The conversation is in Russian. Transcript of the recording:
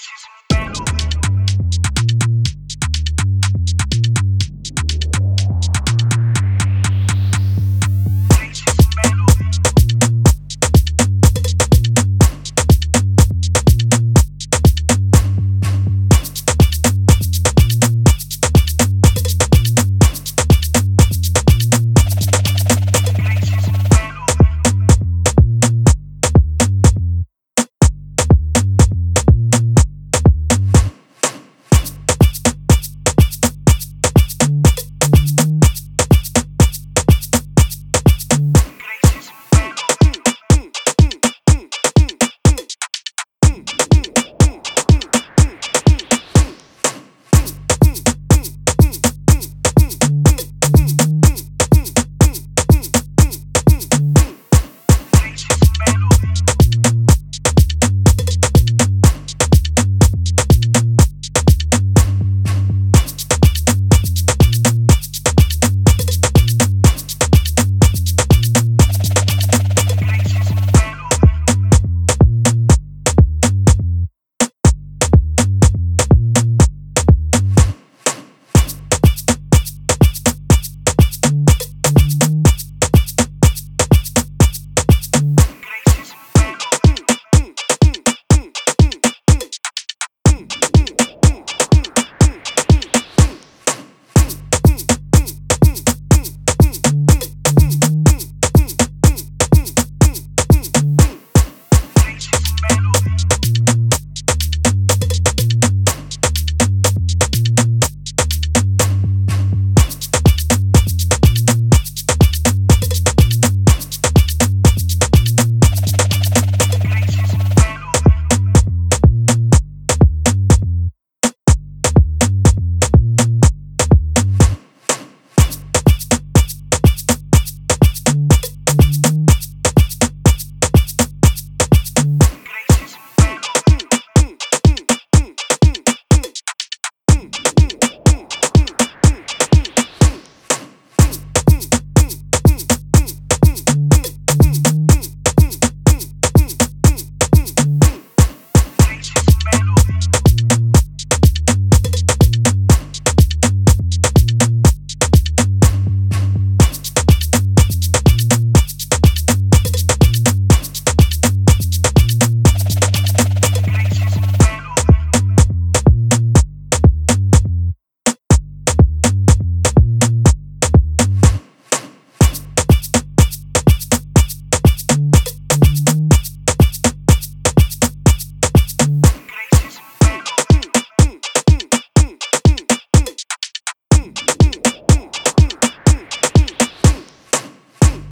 season